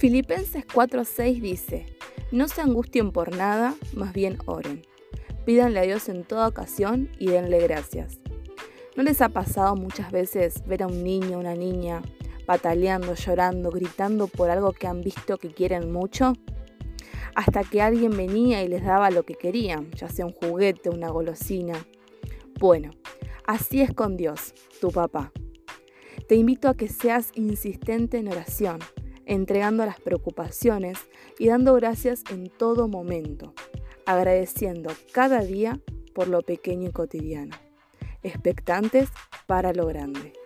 Filipenses 4:6 dice, no se angustien por nada, más bien oren. Pídanle a Dios en toda ocasión y denle gracias. ¿No les ha pasado muchas veces ver a un niño o una niña pataleando, llorando, gritando por algo que han visto que quieren mucho? Hasta que alguien venía y les daba lo que querían, ya sea un juguete, una golosina. Bueno, así es con Dios, tu papá. Te invito a que seas insistente en oración, entregando las preocupaciones y dando gracias en todo momento, agradeciendo cada día por lo pequeño y cotidiano, expectantes para lo grande.